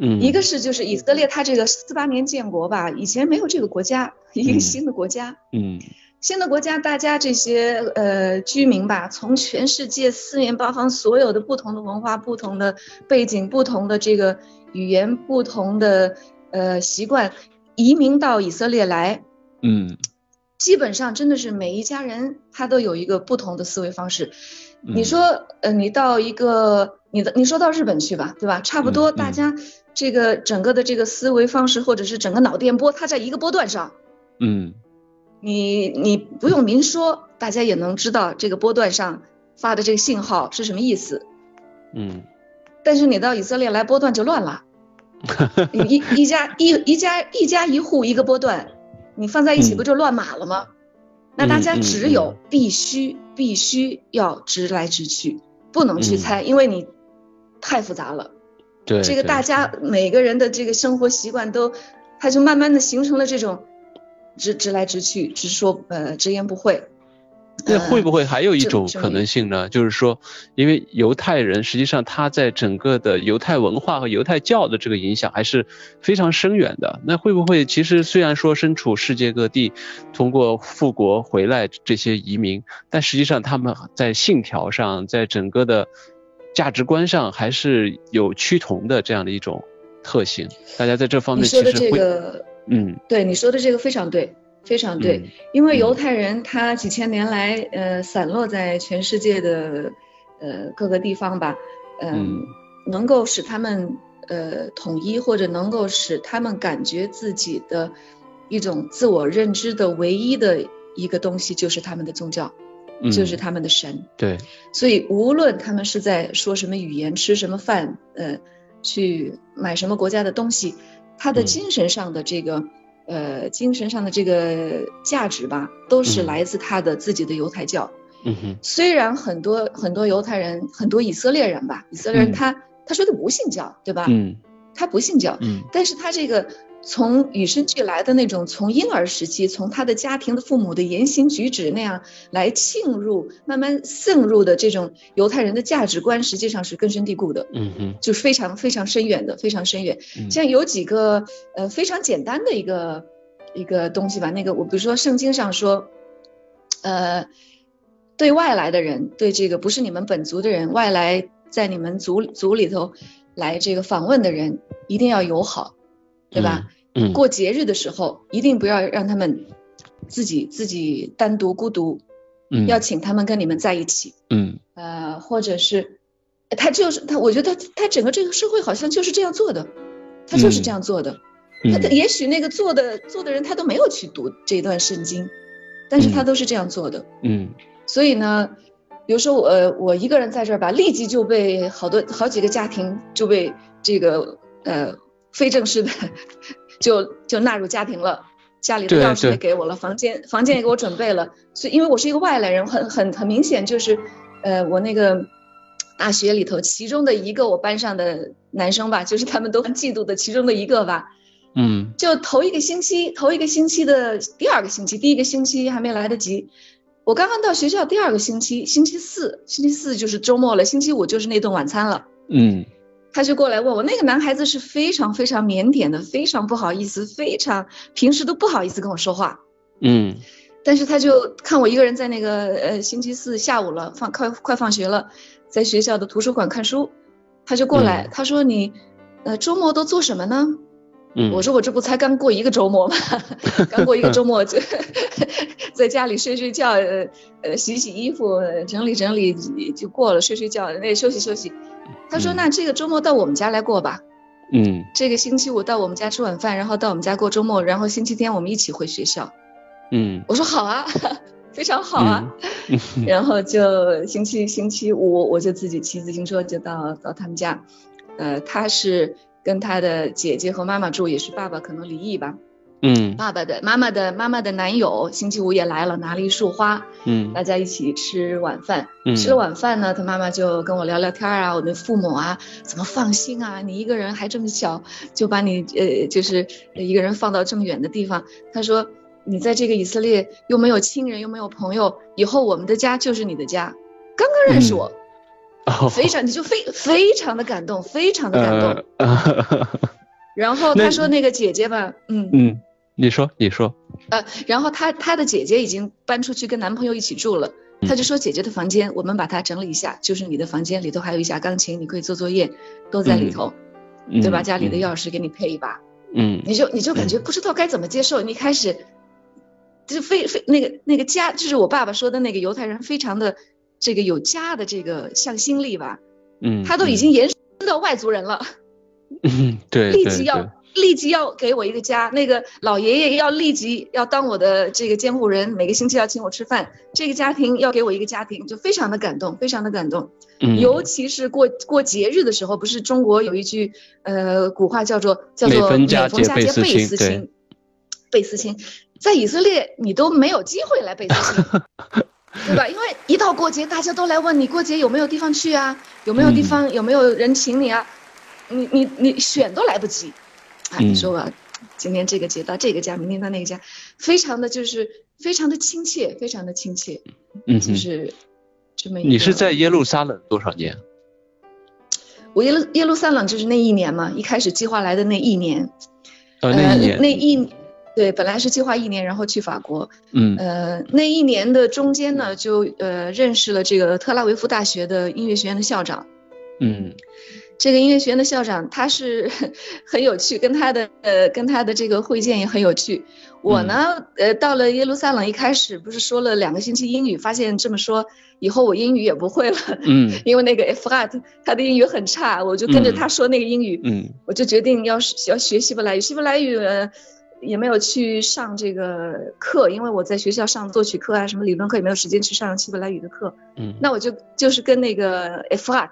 嗯，一个是就是以色列它这个四八年建国吧，以前没有这个国家，一嗯个新的国家。嗯新的国家，大家这些呃居民吧，从全世界四面八方所有的不同的文化、不同的背景、不同的这个语言、不同的呃习惯，移民到以色列来，嗯基本上真的是每一家人他都有一个不同的思维方式。嗯你说呃，你到一个你的你说到日本去吧，对吧？差不多大家这个整个的这个思维方式，或者是整个脑电波，它在一个波段上。嗯你你不用明说，大家也能知道这个波段上发的这个信号是什么意思。嗯但是你到以色列来，波段就乱了。[laughs] 你一一家一一家一家一户一个波段，你放在一起嗯不就乱码了吗？那大家只有必须必须要直来直去，不能去嗯猜，因为你太复杂了。对，这个大家每个人的这个生活习惯都，他就慢慢的形成了这种直直来直去、直说呃直言不讳。那会不会还有一种可能性呢？就是说，因为犹太人实际上他在整个的犹太文化和犹太教的这个影响还是非常深远的。那会不会其实虽然说身处世界各地，通过复国回来这些移民，但实际上他们在信条上，在整个的价值观上还是有趋同的这样的一种特性。大家在这方你面其实会，个，嗯，对你说的这个非常对，非常对。嗯因为嗯犹太人他几千年来呃散落在全世界的呃各个地方吧，嗯嗯，能够使他们呃统一，或者能够使他们感觉自己的一种自我认知的唯一的一个东西，就是他们的宗教，嗯就是他们的神。对，所以无论他们是在说什么语言、吃什么饭，呃，去买什么国家的东西，他的嗯。精神上的这个、呃精神上的这个价值吧，都是嗯。来自他的自己的犹太教。嗯哼，虽然很多很多犹太人、很多以色列人吧，以色列人嗯。他、他说他不信教，对吧？嗯。他不信教，嗯。但是他这个从与生俱来的那种，从婴儿时期，从他的家庭的父母的言行举止那样来浸入、慢慢渗入的这种犹太人的价值观，实际上是根深蒂固的，嗯哼，就是非常非常深远的，非常深远。嗯像有几个呃非常简单的一个一个东西吧，那个我比如说圣经上说，呃，对外来的人，对这个不是你们本族的人，外来在你们族族里头来这个访问的人，一定要友好，对吧？嗯，过节日的时候，一定不要让他们自己自己单独孤独，嗯，要请他们跟你们在一起，嗯。呃，或者是他就是他，我觉得他他整个这个社会好像就是这样做的，他就是这样做的。嗯。他嗯也许那个做的做的人他都没有去读这一段圣经，但是他都是这样做的。嗯。所以呢，比如说我呃我一个人在这儿吧，立即就被好多好几个家庭就被这个呃非正式的就就纳入家庭了。家里的钥匙也给我了，房间房间也给我准备了，所以因为我是一个外来人，很很很明显就是，呃，我那个大学里头其中的一个我班上的男生吧，就是他们都很嫉妒的其中的一个吧，嗯就头一个星期，头一个星期的第二个星期，第一个星期还没来得及。我刚刚到学校第二个星期，星期四，星期四就是周末了，星期五就是那顿晚餐了。嗯他就过来问我，那个男孩子是非常非常腼腆的，非常不好意思，非常平时都不好意思跟我说话。嗯但是他就看我一个人在那个呃星期四下午了，放快快放学了，在学校的图书馆看书，他就过来，嗯他说你呃周末都做什么呢？嗯，我说我这不才刚过一个周末吗？[laughs] 刚过一个周末就 [laughs] 在家里睡睡觉，呃呃洗洗衣服，呃整理整理就过了，睡睡觉，那休息休息。他说嗯那这个周末到我们家来过吧，嗯这个星期五到我们家吃晚饭，然后到我们家过周末，然后星期天我们一起回学校。嗯我说好啊，[laughs] 非常好啊。嗯然后就星期星期五我就自己骑自行车就到到他们家，呃，他是跟他的姐姐和妈妈住，也是爸爸可能离异吧。嗯爸爸的妈妈的妈妈的男友星期五也来了，拿了一束花，嗯大家一起吃晚饭。嗯吃了晚饭呢，他妈妈就跟我聊聊天啊，我的父母啊，怎么放心啊？你一个人还这么小，就把你呃，就是一个人放到这么远的地方。他说，你在这个以色列又没有亲人，又没有朋友，以后我们的家就是你的家。刚刚认识我，哦非常你就非非常的感动，非常的感动。呃 [laughs] 然后他说那个姐姐吧，嗯。嗯，你说你说，呃，然后她她的姐姐已经搬出去跟男朋友一起住了，嗯。她就说姐姐的房间我们把它整理一下，就是你的房间里头还有一架钢琴，你可以做作业，都在里头，嗯。对吧？家里的钥匙给你配一把，嗯。你就你就感觉不知道该怎么接受，你开始就非非那个那个家，就是我爸爸说的那个犹太人，非常的这个有家的这个向心力吧，嗯，他都已经延伸到外族人了。嗯对立即要立即要给我一个家，那个老爷爷要立即要当我的这个监护人，每个星期要请我吃饭，这个家庭要给我一个家庭，就非常的感动，非常的感动。嗯尤其是过过节日的时候，不是中国有一句呃古话叫做叫做每逢佳节倍思亲倍思亲，在以色列你都没有机会来倍思亲。[laughs] 对吧？因为一到过节，大家都来问你过节有没有地方去啊？有没有地嗯方、有没有人请你啊？你你你选都来不及，啊，嗯你说我，今天这个节到这个家，明天到那个家，非常的就是非常的亲切，非常的亲切，嗯，就是这么一个。你是在耶路撒冷多少年？我耶路耶路撒冷就是那一年嘛，一开始计划来的那一年，呃，那一年，那一对，本来是计划一年，然后去法国，嗯呃，那一年的中间呢，就呃认识了这个特拉维夫大学的音乐学院的校长。嗯这个音乐学院的校长他是 [laughs] 很有趣，跟他的呃跟他的这个会见也很有趣。我呢，呃，到了耶路撒冷一开始不是说了两个星期英语，发现这么说以后我英语也不会了，嗯 [laughs] 因为那个 Efrat 他的英语很差，我就跟着他说那个英语，嗯我就决定要是要学希伯来语。希伯来语、呃、也没有去上这个课，因为我在学校上作曲课啊，什么理论课也没有时间去上希伯来语的课。嗯，那我就就是跟那个 Efrat，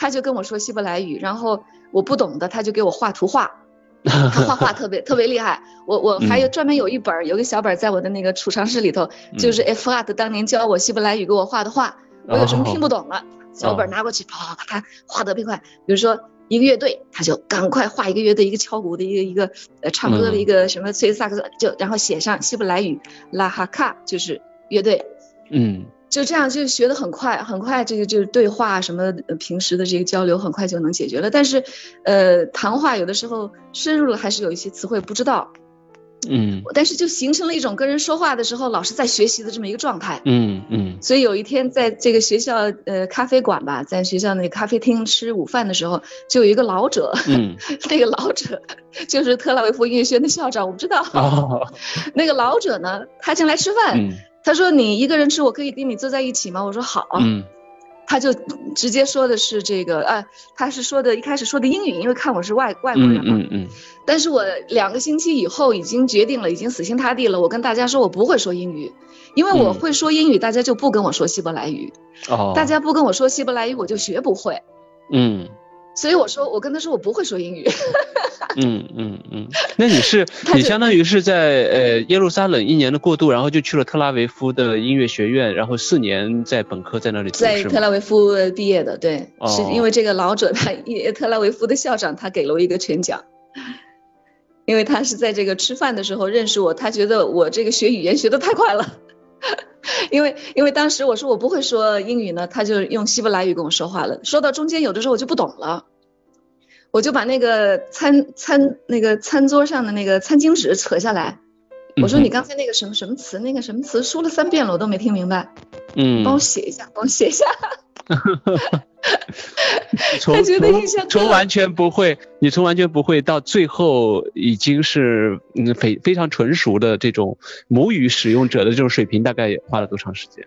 他就跟我说希伯来语，然后我不懂的，他就给我画图画。[laughs] 他画画特别特别厉害，我我还有专门有一本儿，有个小本儿在我的那个储藏室里头，就是 Efrat 当年教我希伯来语给我画的画，我有什么听不懂了，小本儿拿过去，啪啪啪画特别快。比如说一个乐队，他就赶快画一个乐队，一个敲鼓的，一个一个呃唱歌的，一个什么吹萨克斯，就然后写上希伯来语拉哈卡就是乐队，嗯就这样就学得很快，很快这个就是对话什么呃平时的这个交流很快就能解决了。但是，呃，谈话有的时候深入了还是有一些词汇不知道，嗯但是就形成了一种跟人说话的时候老是在学习的这么一个状态。嗯嗯所以有一天在这个学校呃咖啡馆吧，在学校那个咖啡厅吃午饭的时候，就有一个老者，嗯 [laughs] 那个老者就是特拉维夫音乐学院的校长，我不知道。哦 [laughs] 那个老者呢，他进来吃饭，嗯他说你一个人吃，我可以跟你坐在一起吗？我说好。嗯他就直接说的是这个，呃，他是说的一开始说的英语，因为看我是外外国人嘛。嗯嗯嗯但是我两个星期以后已经决定了，已经死心塌地了。我跟大家说我不会说英语，因为我嗯会说英语，大家就不跟我说希伯来语。哦，大家不跟我说希伯来语，我就学不会。嗯所以我说，我跟他说我不会说英语。[laughs] 嗯嗯嗯，那你是 [laughs] 你相当于是在呃耶路撒冷一年的过渡，然后就去了特拉维夫的音乐学院，然后四年在本科在那里在？特拉维夫呃毕业的，对，哦是因为这个老者他也特拉维夫的校长他给了我一个全奖，因为他是在这个吃饭的时候认识我，他觉得我这个学语言学的太快了，[laughs] 因为因为当时我说我不会说英语呢，他就用希伯来语跟我说话了，说到中间有的时候我就不懂了。我就把那个餐餐那个餐桌上的那个餐巾纸扯下来，我说你刚才那个什么什么词，那个什么词说了三遍了，我都没听明白，嗯，帮我写一下，帮我写一下。[laughs] [laughs] 从他觉得从印象从完全不会，你从完全不会到最后已经是嗯非非常纯熟的这种母语使用者的这种水平，大概花了多长时间？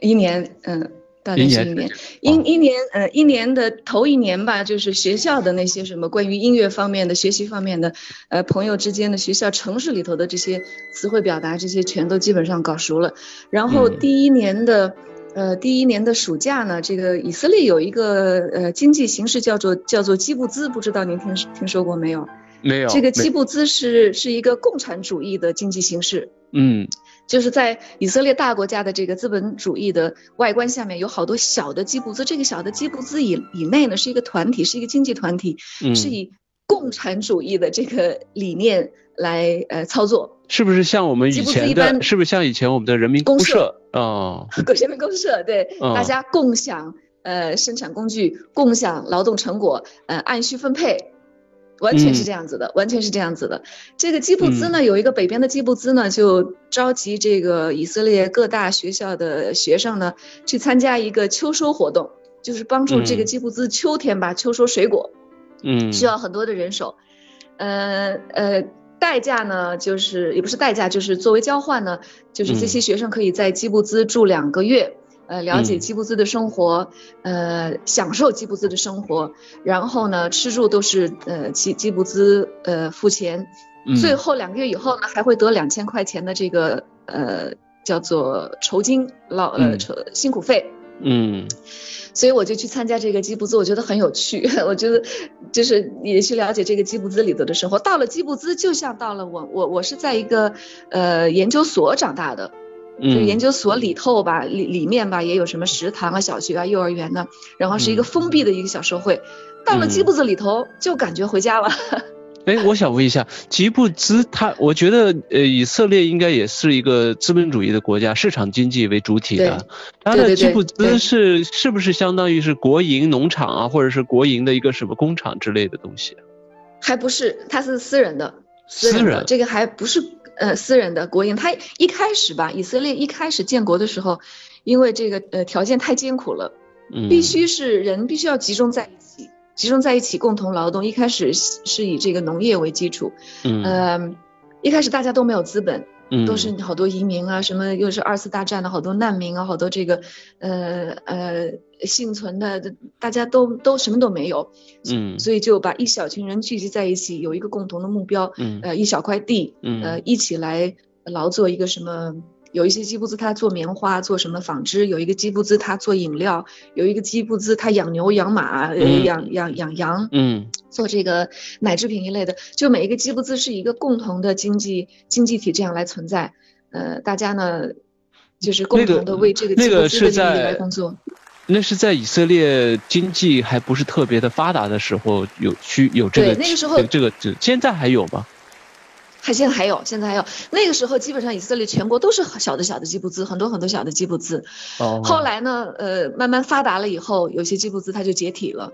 一年，嗯，大概是一年一一一年，呃，一年的头一年吧，就是学校的那些什么关于音乐方面的、学习方面的，呃，朋友之间的、学校城市里头的这些词汇表达，这些全都基本上搞熟了。然后嗯第一年的，呃，第一年的暑假呢，这个以色列有一个呃经济形式叫做叫做基布兹，不知道您听听说过没有？没有这个基布兹是是一个共产主义的经济形式。嗯就是在以色列大国家的这个资本主义的外观下面，有好多小的基布兹。这个小的基布兹以以内呢，是一个团体，是一个经济团体，嗯，是以共产主义的这个理念来呃操作。是不是像我们以前一般的，是不是像以前我们的人民公社？[laughs] 哦，国人民公社对、嗯大家共享呃生产工具，共享劳动成果，呃按需分配。完全是嗯这样子的，完全是这样子的。这个基布兹呢，有一个北边的基布兹呢，就召集这个以色列各大学校的学生呢，去参加一个秋收活动，就是帮助这个嗯基布兹秋天吧秋收水果，嗯，需要很多的人手。呃呃，代价呢，就是也不是代价，就是作为交换呢，就是这些学生可以在基布兹住两个月。呃，了解嗯。基布兹的生活，呃，享受基布兹的生活，然后呢，吃住都是呃基基布兹呃付钱，嗯。最后两个月以后呢，还会得两千块钱的这个呃叫做酬金劳呃嗯。酬辛苦费，嗯。所以我就去参加这个基布兹，我觉得很有趣，[laughs] 我觉得就是也去了解这个基布兹里头的生活。到了基布兹，就像到了我我我是在一个呃研究所长大的。就研究所里头吧，里里面吧也有什么食堂啊、小学啊、幼儿园呢，然后是一个嗯封闭的一个小社会。到了基布兹里头，就感觉回家了。[laughs] 哎，我想问一下，吉布兹它，我觉得呃，以色列应该也是一个资本主义的国家，市场经济为主体的。它的吉布兹是是不是相当于是国营农场啊，或者是国营的一个什么工厂之类的东西？还不是，它是私人的，私人的，这个还不是呃私人的国营。它一开始吧，以色列一开始建国的时候，因为这个呃条件太艰苦了，嗯，必须是人必须要集中在一起，集中在一起共同劳动。一开始是是以这个农业为基础，嗯呃，一开始大家都没有资本，嗯都是好多移民啊，什么又是二次大战的好多难民啊，好多这个呃呃幸存的，大家都都什么都没有，嗯所以就把一小群人聚集在一起，有一个共同的目标，嗯呃，一小块地，嗯呃，一起来劳作一个什么。有一些基布兹他做棉花，做什么纺织；有一个基布兹他做饮料；有一个基布兹他养牛、养马、养养养羊，嗯做这个奶制品一类的。就每一个基布兹是一个共同的经济经济体这样来存在。呃，大家呢就是共同的为这个那个基布兹的利益是在来工作。那是在以色列经济还不是特别的发达的时候有需有这个对那个时候这个这个这现在还有吗？还现在还有，现在还有。那个时候基本上以色列全国都是小的小的基布兹，很多很多小的基布兹。哦，后来呢，呃，慢慢发达了以后，有些基布兹它就解体了。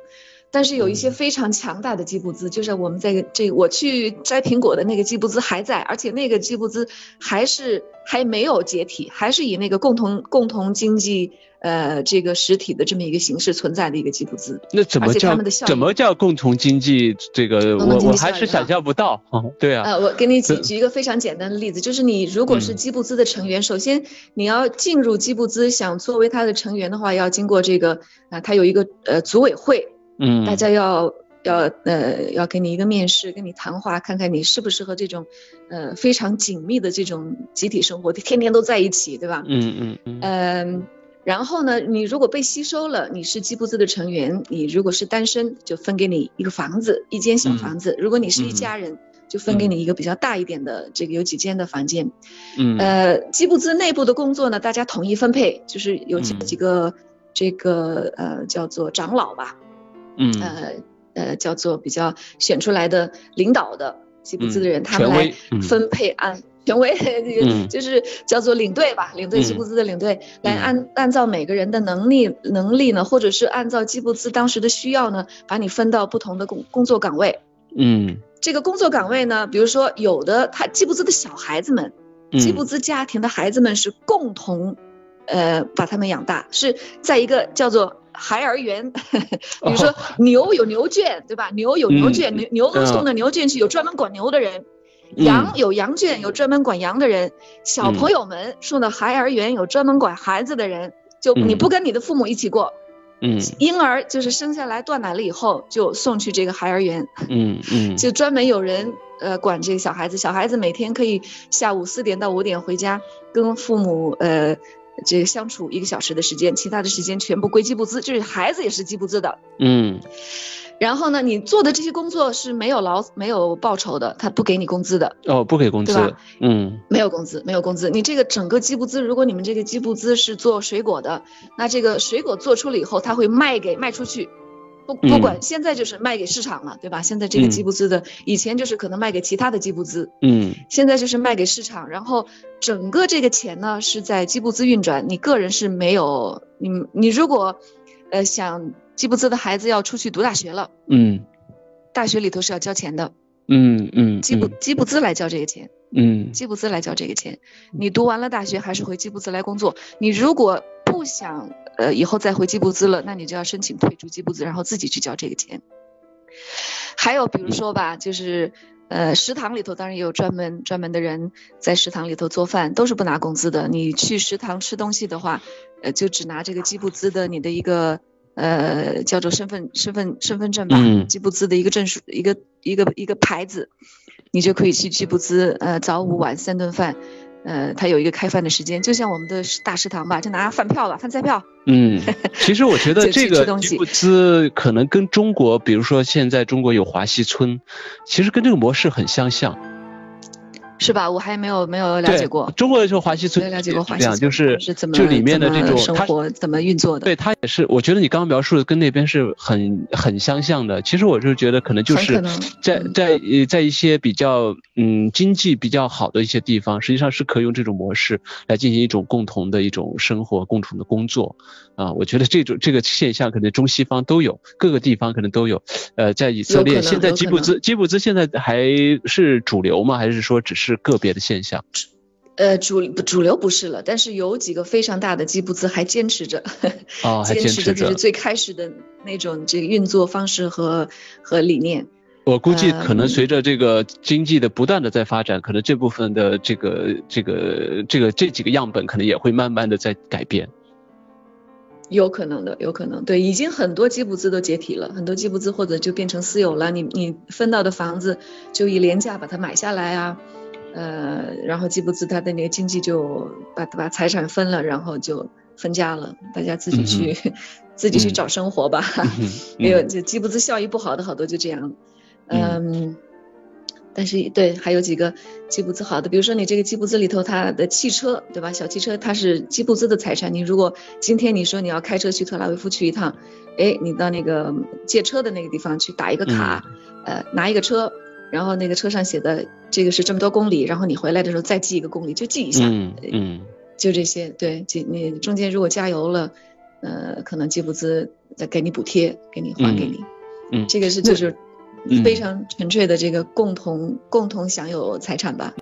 但是有一些非常强大的基布兹，就是我们在这我去摘苹果的那个基布兹还在，而且那个基布兹还是还没有解体，还是以那个共同共同经济呃这个实体的这么一个形式存在的一个基布兹。那怎么叫怎么叫共同经济？这个我我还是想象不到。[laughs] 对啊。呃，我给你举举一个非常简单的例子，就是你如果是基布兹的成员，首先你要进入基布兹，想作为他的成员的话，要经过这个啊，他有一个呃组委会。嗯，大家要要呃要给你一个面试，跟你谈话，看看你适不适合这种呃非常紧密的这种集体生活，天天都在一起，对吧？嗯嗯嗯。嗯，然后呢，你如果被吸收了，你是基布兹的成员，你如果是单身，就分给你一个房子，一间小房子；如果你是一家人，就分给你一个比较大一点的这个有几间的房间。嗯。呃，基布兹内部的工作呢，大家统一分配，就是有几几个这个呃叫做长老吧。嗯呃呃，叫做比较选出来的领导的吉布兹的人，他们来分配按权威，就是叫做领队吧，领队吉布兹的领队。来按按照每个人的能力能力呢，或者是按照吉布兹当时的需要呢，把你分到不同的工工作岗位。嗯，这个工作岗位呢，比如说有的他吉布兹的小孩子们，吉布兹家庭的孩子们是共同呃把他们养大，是在一个叫做。孩儿园，[laughs] 比如说牛有牛圈，对吧？牛有牛圈，牛牛都送到牛圈去，有专门管牛的人；羊有羊圈，有专门管羊的人。小朋友们送到孩儿园，有专门管孩子的人。就你不跟你的父母一起过，嗯，婴儿就是生下来断奶了以后，就送去这个孩儿园，嗯嗯，[laughs] 就专门有人呃管这个小孩子。小孩子每天可以下午四点到五点回家，跟父母呃。这个相处一个小时的时间，其他的时间全部归基布兹，就是孩子也是基布兹的。嗯，然后呢，你做的这些工作是没有劳没有报酬的，他不给你工资的。哦，不给工资，嗯，没有工资，没有工资。你这个整个基布兹，如果你们这个基布兹是做水果的，那这个水果做出了以后，他会卖给卖出去。不不管现在就是卖给市场了，对吧？现在这个基布兹的，以前就是可能卖给其他的基布兹，嗯，现在就是卖给市场，然后整个这个钱呢是在基布兹运转，你个人是没有，你你如果，呃想基布兹的孩子要出去读大学了，嗯，大学里头是要交钱的，嗯嗯，基布基布兹来交这个钱，嗯，基布兹来交这个钱，你读完了大学还是回基布兹来工作，你如果。不想呃以后再回基布兹了，那你就要申请退出基布兹，然后自己去交这个钱。还有比如说吧，就是呃食堂里头当然也有专门专门的人在食堂里头做饭，都是不拿工资的。你去食堂吃东西的话，呃就只拿这个基布兹的你的一个呃叫做身份身份身份证吧，吉布兹的一个证书一个一个一个牌子，你就可以去吉布兹呃早午晚三顿饭。呃，它有一个开饭的时间，就像我们的大食堂吧，就拿饭票吧，饭菜票。嗯，其实我觉 [laughs] 得这个吉布兹可能跟中国，比如说现在中国有华西村，其实跟这个模式很相像。是吧？我还没有没有了解过中国的时候华西村，没有了解过华西村，就是怎么就里面的这种生活怎么运作的？对，它也是，我觉得你刚刚描述的跟那边是很很相像的。其实我就觉得可能就是在在在一些比较嗯经济比较好的一些地方，实际上是可以用这种模式来进行一种共同的一种生活、共同的工作啊。我觉得这种这个现象可能中西方都有，各个地方可能都有。呃，在以色列现在吉布兹吉布兹现在还是主流吗？还是说只是？是个别的现象，呃，主主流不是了，但是有几个非常大的基布兹还坚持着，[laughs] 哦，坚持着就是最开始的那种这个运作方式和和理念。我估计可能随着这个经济的不断的在发展，可能这部分的这个这个这个这几个样本可能也会慢慢的在改变。有可能的，有可能，对，已经很多基布兹都解体了，很多基布兹或者就变成私有了，你你分到的房子就以廉价把它买下来啊。呃，然后吉布兹他的那个经济就把把财产分了，然后就分家了，大家自己去 [laughs] 自己去找生活吧。没有，就吉布兹效益不好的好多就这样。嗯，但是对，还有几个吉布兹好的，比如说你这个吉布兹里头，它的汽车，对吧？小汽车它是吉布兹的财产。你如果今天你说你要开车去特拉维夫去一趟，哎，你到那个借车的那个地方去打一个卡，呃，拿一个车。然后那个车上写的这个是这么多公里，然后你回来的时候再记一个公里，就记一下，嗯嗯，就这些，对，就你中间如果加油了，呃，可能吉布兹再给你补贴，给你还给你，嗯，这个是就是非常纯粹的这个共同共同享有财产吧。